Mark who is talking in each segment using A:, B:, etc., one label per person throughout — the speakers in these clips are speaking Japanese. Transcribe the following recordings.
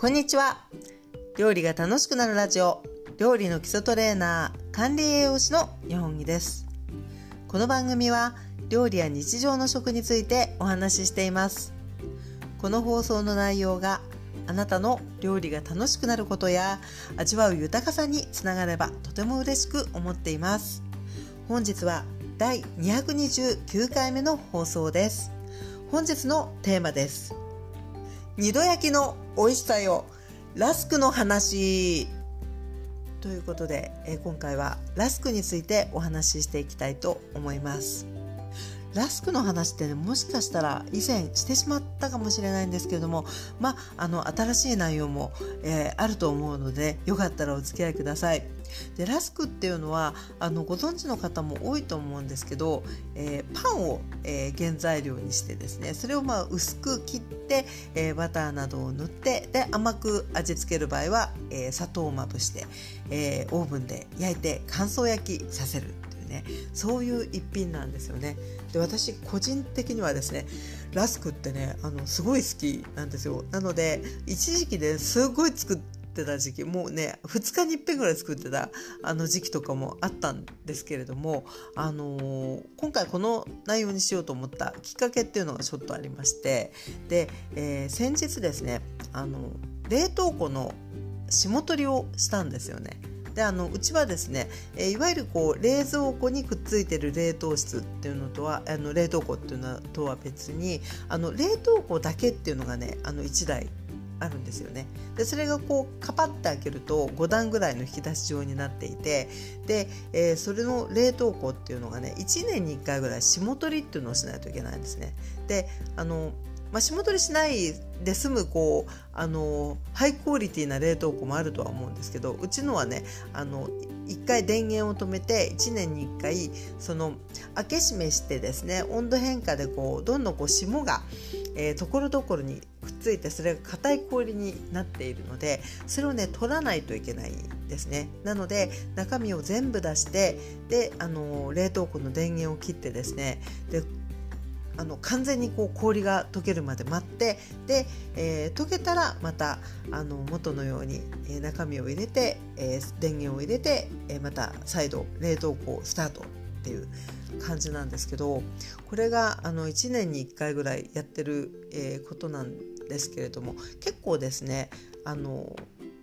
A: こんにちは。料理が楽しくなるラジオ。料理の基礎トレーナー管理栄養士の日本木です。この番組は料理や日常の食についてお話ししています。この放送の内容があなたの料理が楽しくなることや味わう豊かさにつながればとても嬉しく思っています。本日は第229回目の放送です。本日のテーマです。二度焼きの美味しさよ。ラスクの話。ということで、え今回はラスクについてお話ししていきたいと思います。ラスクの話ってねもしかしたら以前してしまったかもしれないんですけれどもまああの新しい内容も、えー、あると思うのでよかったらお付き合いください。でラスクっていうのはあのご存知の方も多いと思うんですけど、えー、パンを、えー、原材料にしてですねそれをまあ薄く切って、えー、バターなどを塗ってで甘く味付ける場合は、え砂糖をまぶして、えオーブンで焼いて乾燥焼きさせるっていうねそういう一品なんですよね。で私個人的にはですねラスクってねあのすごい好きなんですよなので一時期ですごい作ってた時期もうね2日に1遍ぐらい作ってたあの時期とかもあったんですけれども、あのー、今回この内容にしようと思ったきっかけっていうのがちょっとありましてで、えー、先日ですねあの冷凍庫の霜取りをしたんですよね。であのうちはですね、えいわゆるこう冷蔵庫にくっついてる冷凍室っていうのとはあの冷凍庫っていうのとは別にあの冷凍庫だけっていうのがねあの1台あるんですよね。でそれがこうカパッて開けると5段ぐらいの引き出し状になっていてで、えー、それの冷凍庫っていうのがね1年に1回ぐらい霜取りっていうのをしないといけないんですね。であのまあ、霜取りしないで済むこうあのハイクオリティな冷凍庫もあるとは思うんですけどうちのはねあの1回電源を止めて1年に1回その開け閉めしてですね温度変化でこうどんどんこう霜がえーところどころにくっついてそれが硬い氷になっているのでそれをね取らないといけないんですね。なので中身を全部出してであの冷凍庫の電源を切ってですねであの完全にこう氷が溶けるまで待ってで、えー、溶けたらまたあの元のように、えー、中身を入れて、えー、電源を入れて、えまた再度冷凍庫をスタートっていう感じなんですけどこれがあの1年に1回ぐらいやってる、えことなんですけれども結構ですねあの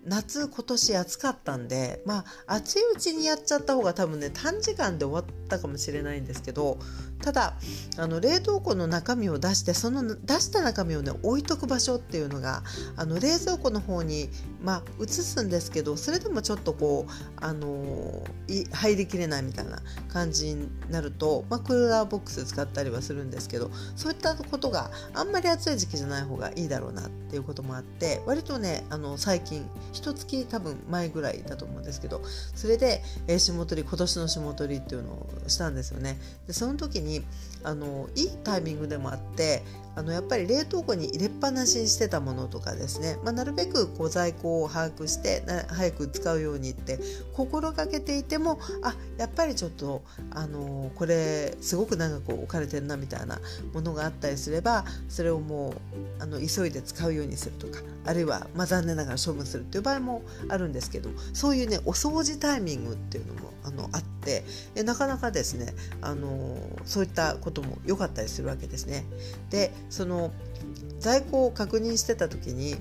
A: 夏今年暑かったんでまあ暑いうちにやっちゃった方が多分ね短時間で終わったかもしれないんですけどただあの冷凍庫の中身を出してその出した中身をね置いとく場所っていうのがあの冷蔵庫の方にまあ移すんですけどそれでもちょっとこうあの入りきれないみたいな感じになると、まあ、クーラーボックス使ったりはするんですけどそういったことがあんまり暑い時期じゃない方がいいだろうなっていうこともあって割とねあの最近一月多分前ぐらいだと思うんですけどそれで、え、霜取り今年の霜取りっていうのをしたんですよね。でその時にあのいいタイミングでもあってあのやっぱり冷凍庫に入れっぱなしにしてたものとかですね、まあ、なるべくこう在庫を把握して早く使うようにって心がけていてもあやっぱりちょっとあのこれすごく長く置かれてるなみたいなものがあったりすればそれをもうあの急いで使うようにするとかあるいは、まあ、残念ながら処分するっていう場合もあるんですけどそういうねお掃除タイミングっていうのもあのあってえなかなかですねあのそういったことも良かったりするわけですね。でその在庫を確認してた時に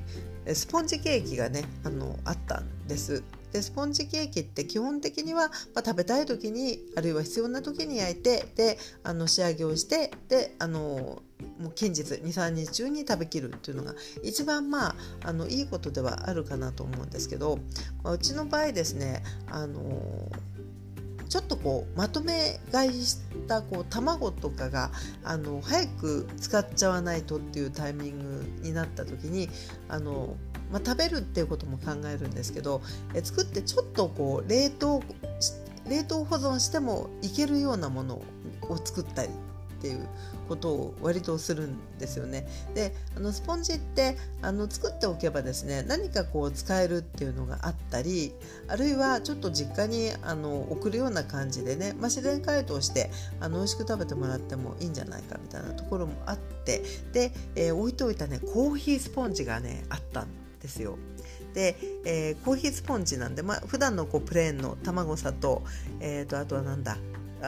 A: スポンジケーキがねあのあったんです。でスポンジケーキって基本的には、まあ、食べたい時にあるいは必要な時に焼いてであの仕上げをしてであのもう近日23日中に食べきるっていうのが一番まああのいいことではあるかなと思うんですけど、まあ、うちの場合ですねあのちょっとこうまとめ買いしたこう卵とかがあの早く使っちゃわないとっていうタイミングになった時にあの、まあ、食べるっていうことも考えるんですけどえ作ってちょっとこう冷凍冷凍保存してもいけるようなものを作ったりっていうことを割とするんですよね。であのスポンジってあの作っておけばですね何かこう使えるっていうのがあったりあるいはちょっと実家にあの送るような感じでね、まあ、自然解凍してあの美味しく食べてもらってもいいんじゃないかみたいなところもあってで、えー、置いといたねコーヒースポンジがねあったんですよ。で、えー、コーヒースポンジなんで、まあ普段のこうプレーンの卵砂と,、えーと、あとはなんだ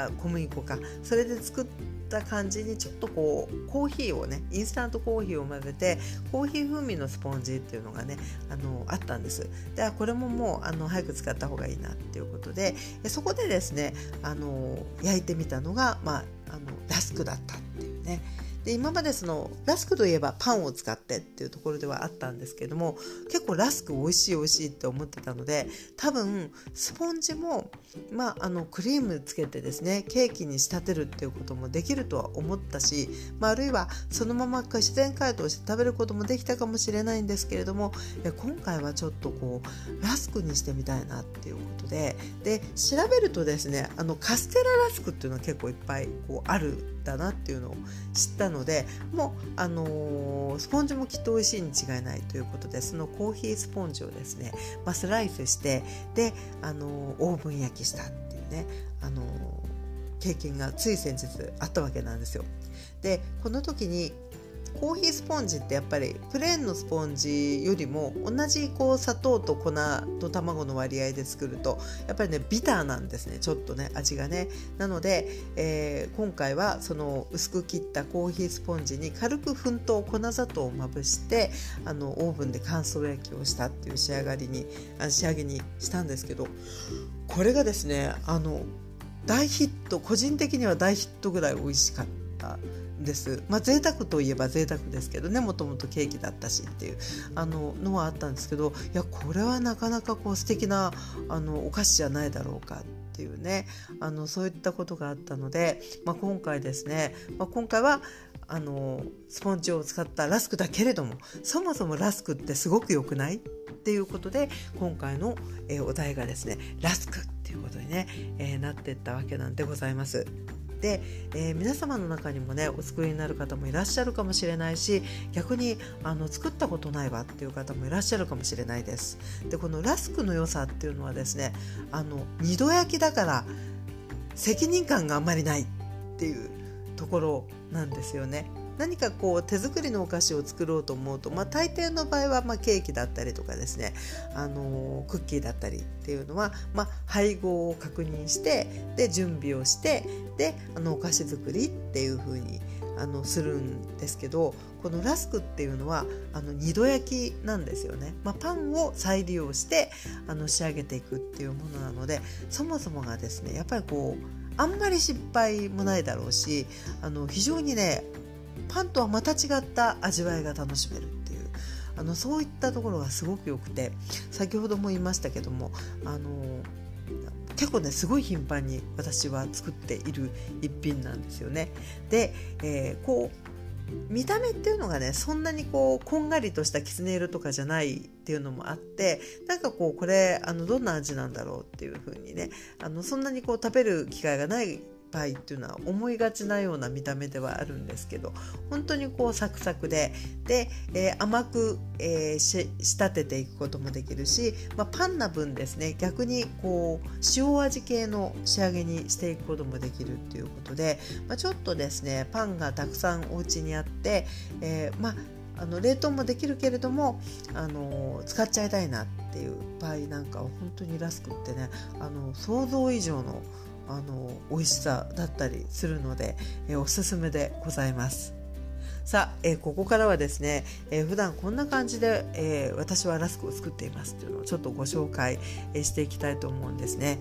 A: あ小麦粉か。それで作った感じにちょっとこうコーヒーをねインスタントコーヒーを混ぜてコーヒー風味のスポンジっていうのがねあのあったんです。でこれももうあの早く使った方がいいなっていうことでそこでですねあの焼いてみたのが、まあ、あのラスクだったっていうね。で今までそのラスクといえばパンを使ってっていうところではあったんですけども結構ラスク美味しい美味しいって思ってたので多分スポンジも、まあ、あのクリームつけてですねケーキに仕立てるっていうこともできるとは思ったし、まあ、あるいはそのまま自然解凍して食べることもできたかもしれないんですけれども今回はちょっとこうラスクにしてみたいなっていうことでで調べるとですねあのカステララスクっていうのは結構いっぱいこうあるんだなっていうのを知ったののでもう、あのー、スポンジもきっと美味しいに違いないということでそのコーヒースポンジをですね、まあ、スライスしてで、あのー、オーブン焼きしたっていうね、あのー、経験がつい先日あったわけなんですよ。でこの時にコーヒースポンジってやっぱりプレーンのスポンジよりも同じこう砂糖と粉と卵の割合で作るとやっぱりねビターなんですねちょっとね味がね。なので、えー、今回はその薄く切ったコーヒースポンジに軽く粉糖粉砂糖をまぶしてあのオーブンで乾燥焼きをしたっていう仕上がりに仕上げにしたんですけどこれがですねあの大ヒット個人的には大ヒットぐらい美味しかった。です。まあ贅沢といえば贅沢ですけどねもともとケーキだったしっていうあののはあったんですけどいやこれはなかなかこう素敵なあのお菓子じゃないだろうかっていうねあのそういったことがあったので、まあ、今回ですね、まあ、今回はあのスポンジを使ったラスクだけれどもそもそもラスクってすごく良くないっていうことで今回の、え、お題がですねラスクっていうことにね、えー、なっていったわけなんでございます。で、えー、皆様の中にもねお作りになる方もいらっしゃるかもしれないし逆にあの作ったことないわっていう方もいらっしゃるかもしれないです。でこのラスクの良さっていうのはですねあの二度焼きだから責任感があんまりないっていうところなんですよね。何かこう手作りのお菓子を作ろうと思うと、まあ、大抵の場合はまケーキだったりとかですね、あのー、クッキーだったりっていうのは、ま、配合を確認してで準備をしてであのお菓子作りっていう風にあのするんですけどこのラスクっていうのはあの二度焼きなんですよね、まあ、パンを再利用してあの仕上げていくっていうものなのでそもそもがですねやっぱりこうあんまり失敗もないだろうしあの非常にねパンとはまた違った味わいが楽しめるっていうあのそういったところがすごく良くて先ほども言いましたけどもあの結構ねすごい頻繁に私は作っている一品なんですよね。で、えー、こう見た目っていうのがねそんなにこうこんがりとしたきつね色とかじゃないっていうのもあってなんかこうこれあのどんな味なんだろうっていう風にねあのそんなにこう食べる機会がないパイっていうのは思いがちなような見た目ではあるんですけど本当にこうサクサクでで、えー、甘く、えー、仕立てていくこともできるし、まあ、パンな分ですね逆にこう塩味系の仕上げにしていくこともできるっていうことで、まあ、ちょっとですねパンがたくさんお家にあって、えー、まああの冷凍もできるけれどもあの使っちゃいたいなっていう場合なんかは本当にラスクってねあの想像以上のあの美味しさだったりするので、え、おすすめでございます。さあ、え、ここからはですね、えー、普段こんな感じで、えー、私はラスクを作っていますっていうのをちょっとご紹介、え、していきたいと思うんですね。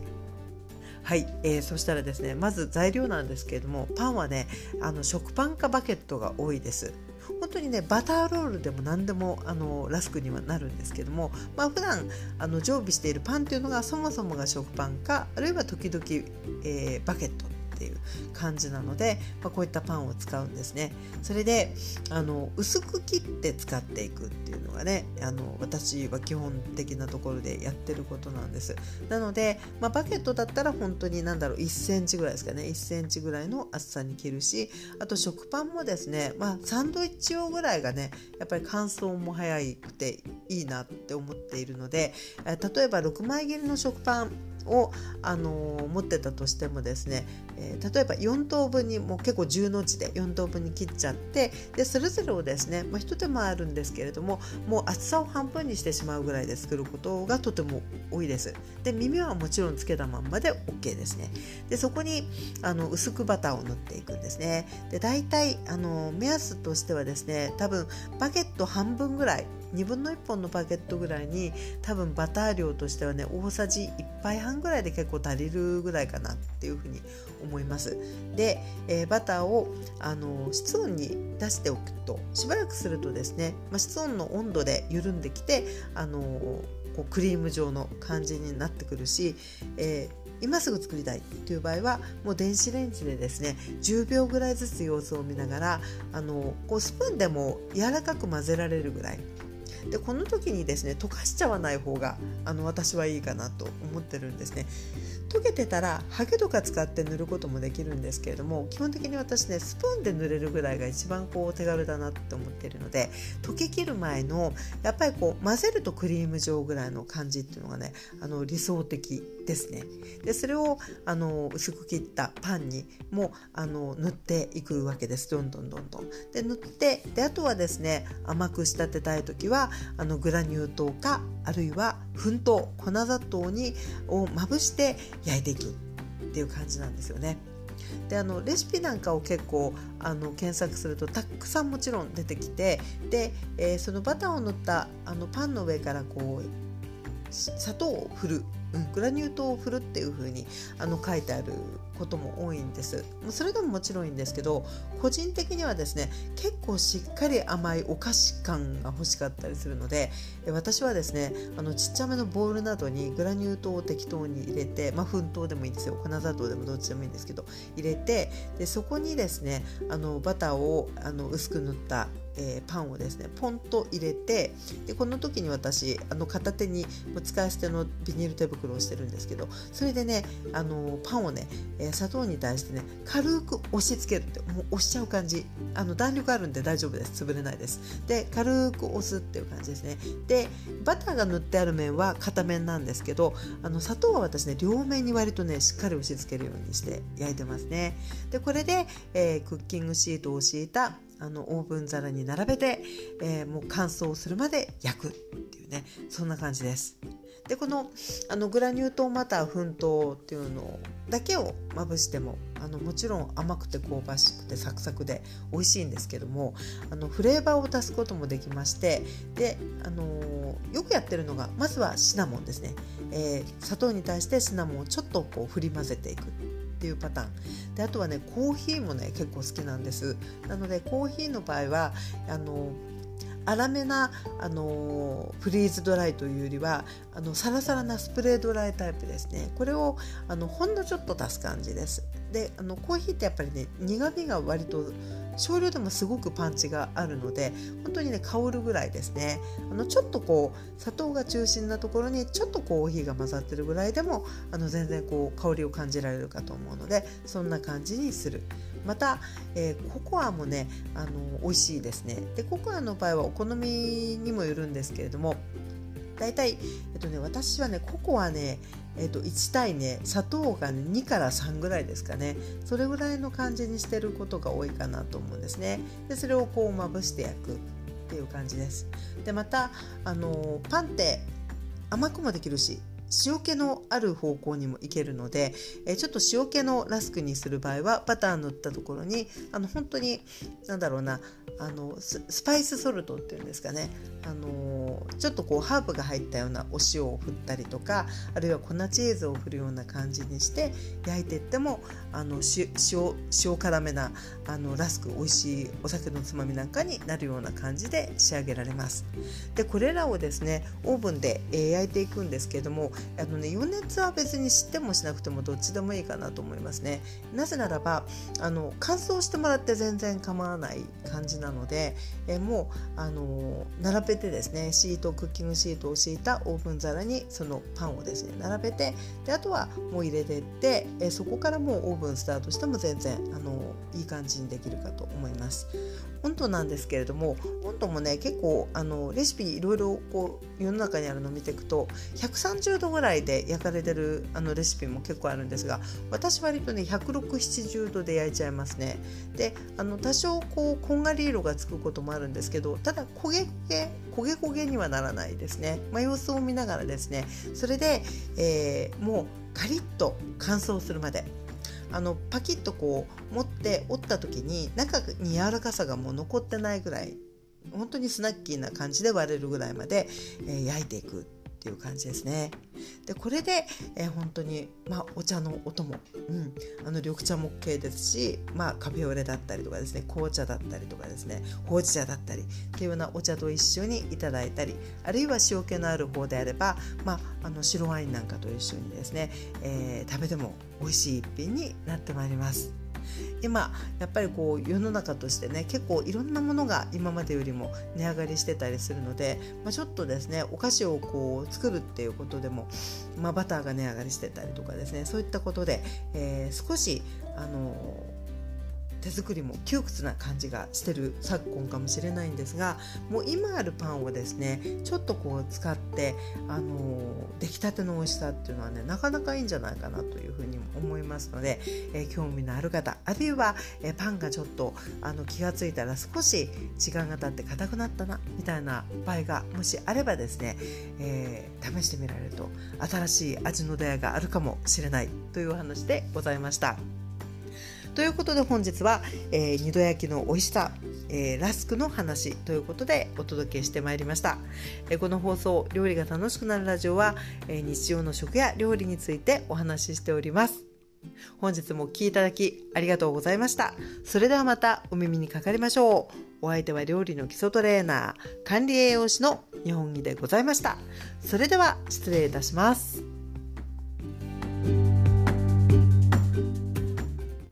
A: はい、えー、そしたらですねまず材料なんですけれどもパンはねあの食パンかバケットが多いです本当にねバターロールでも何でもあのラスクにはなるんですけども、まあ普段あの常備しているパンというのがそもそもが食パンかあるいは時々、えー、バケットっていう感じなので、まあ、こういったパンを使うんですね。それであの薄く切って使っていくっていうのがねあの私は基本的なところでやってることなんです。なので、まあ、バケットだったら本当に何だろう1センチぐらいですかね1センチぐらいの厚さに切るしあと食パンもですね、まあ、サンドイッチ用ぐらいがねやっぱり乾燥も早くていいなって思っているので例えば6枚切りの食パンを、あの持ってたとしてもですね、ええー、例えば4等分にもう結構10の字で4等分に切っちゃってでそれぞれをですね、まあ、一手間あるんですけれどももう厚さを半分にしてしまうぐらいで作ることがとても多いです。で耳はもちろんつけたまんまで OK ですね。でそこにあの薄くバターを塗っていくんですね。で大体あの目安としてはですね多分バゲット半分ぐらい2分の1本のバゲットぐらいに多分バター量としてはね大さじ1杯半ぐらいで結構足りるぐらいかなっていうふうに思います。で、えー、バターをあの室温に出しておくとしばらくするとですね、まあ、室温の温度で緩んできてあのこうクリーム状の感じになってくるし、えー今すぐ作りたいという場合はもう電子レンジでですね10秒ぐらいずつ様子を見ながらあのこうスプーンでも柔らかく混ぜられるぐらいでこの時にですね溶かしちゃわない方があの私はいいかなと思ってるんですね。溶けてたらハケとか使って塗ることもできるんですけれども基本的に私ねスプーンで塗れるぐらいが一番こう手軽だなって思ってるので溶けきる前のやっぱりこう混ぜるとクリーム状ぐらいの感じっていうのがねあの理想的ですね。でそれをあの薄く切ったパンにもあの塗っていくわけです。どんどんどんどん。で塗ってであとはですね甘く仕立てたい時はあのグラニュー糖かあるいは粉糖粉砂糖にをまぶして焼いていくっていう感じなんですよね。であのレシピなんかを結構あの検索するとたくさんもちろん出てきてで、えー、そのバターを塗ったあのパンの上からこう砂糖を振るうん、グラニュー糖を振るっていう風にあに書いてあることも多いんです。それでももちろんいいんですけど個人的にはですね結構しっかり甘いお菓子感が欲しかったりするので私はですねあのちっちゃめのボウルなどにグラニュー糖を適当に入れて、まあ、粉糖でもいいですよ。粉砂糖でもどっちでもいいんですけど入れてでそこにですねあのバターをあの薄く塗ったえー、パンをですねポンと入れてでこの時に私あの片手に使い捨てのビニール手袋をしてるんですけどそれでねあのパンをね、え、砂糖に対してね軽く押し付けるってもう押しちゃう感じ。あの弾力あるんで大丈夫です。潰れないです。で軽く押すっていう感じですね。でバターが塗ってある面は片面なんですけどあの砂糖は私ね両面に割とねしっかり押し付けるようにして焼いてますね。でこれで、えー、クッキングシートを敷いたあのオーブン皿に並べて、えー、もう乾燥するまで焼くっていうねそんな感じです。でこのあのグラニュー糖また粉糖っていうのだけをまぶしてもあのもちろん甘くて香ばしくてサクサクで美味しいんですけどもあのフレーバーを足すこともできましてで、あのー、よくやってるのがまずはシナモンですね、えー、砂糖に対してシナモンをちょっとこう振り混ぜていくっていうパターン。であとはねコーヒーもね結構好きなんです。なのでコーヒーの場合はあの粗めなあのフリーズドライというよりはあのサラサラなスプレードライタイプですね。これをあのほんのちょっと足す感じです。であのコーヒーってやっぱりね苦みが割と少量でもすごくパンチがあるので本当にね香るぐらいですね。あのちょっとこう砂糖が中心なところにちょっとコーヒーが混ざってるぐらいでもあの全然こう香りを感じられるかと思うのでそんな感じにする。また、えー、ココアもねあの美味しいですね。でココアの場合はお好みにもよるんですけれども大体、えっとね、私はねココアねえー、と1対ね砂糖が、ね、2から3ぐらいですかね。それぐらいの感じにしてることが多いかなと思うんですね。でそれをこうまぶして焼くっていう感じです。でまたあのパンって甘くもできるし塩気のある方向にもいけるので、えちょっと塩気のラスクにする場合はバター塗ったところにあの本当に何だろうなあのスパイスソルトっていうんですかねあのちょっとこうハーブが入ったようなお塩を振ったりとかあるいは粉チーズを振るような感じにして焼いていってもあの塩塩辛めなあのラスク美味しいお酒のつまみなんかになるような感じで仕上げられます。でこれらをですねオーブンで、え焼いていくんですけどもあの、ね、余熱は別に知ってもしなくてもどっちでもいいかなと思いますね。なぜならばあの乾燥してもらって全然構わない感じなので、えもうあの並べてですねシートクッキングシートを敷いたオーブン皿にそのパンをですね並べてであとはもう入れてって、えそこからもうオーブンスタートしても全然あのいい感じにできるかと思います。温度なんですけれども温度もね結構あのレシピいろいろこう世の中にあるのを見ていくと130度ぐらいで焼かれてるあのレシピも結構あるんですが私割とね16070度で焼いちゃいますね。であの多少こうこんがり色がつくこともあるんですけどただ焦げ焦げ焦げ焦げにはならないですね、まあ、様子を見ながらですね。それで、えー、もうカリッと乾燥するまで。あのパキッとこう持って折った時に中に柔らかさがもう残ってないぐらい本当にスナッキーな感じで割れるぐらいまで、えー、焼いていく。っていう感じですね。でこれで、えー、本当に、まあ、お茶のお供、うん、あの緑茶も OK ですし、まあ、カフェオレだったりとかですね紅茶だったりとかですねほうじ茶だったりっていうようなお茶と一緒にいただいたりあるいは塩気のある方であれば、まあ、あの白ワインなんかと一緒にですね、えー、食べても美味しい一品になってまいります。今やっぱりこう世の中としてね結構いろんなものが今までよりも値上がりしてたりするので、まあ、ちょっとですねお菓子をこう作るっていうことでも、まあ、バターが値上がりしてたりとかですねそういったことで、えー、少しあの手作りも窮屈な感じがしてる昨今かもしれないんですがもう今あるパンをですねちょっとこう使ってあの出来たての美味しさっていうのはねなかなかいいんじゃないかなというふうに思いますので、えー、興味のある方あるいは、えー、パンがちょっとあの気が付いたら少し時間が経って硬くなったなみたいな場合がもしあればですね、えー、試してみられると新しい味の出会いがあるかもしれないというお話でございました。ということで本日は、えー、二度焼きの美味しさ、えー、ラスクの話ということでお届けしてまいりました、えー、この放送料理が楽しくなるラジオは、え日常の食や料理についてお話ししております。本日もお聴きいただきありがとうございました。それではまたお耳にかかりましょう。お相手は料理の基礎トレーナー管理栄養士の日本木でございました。それでは失礼いたします。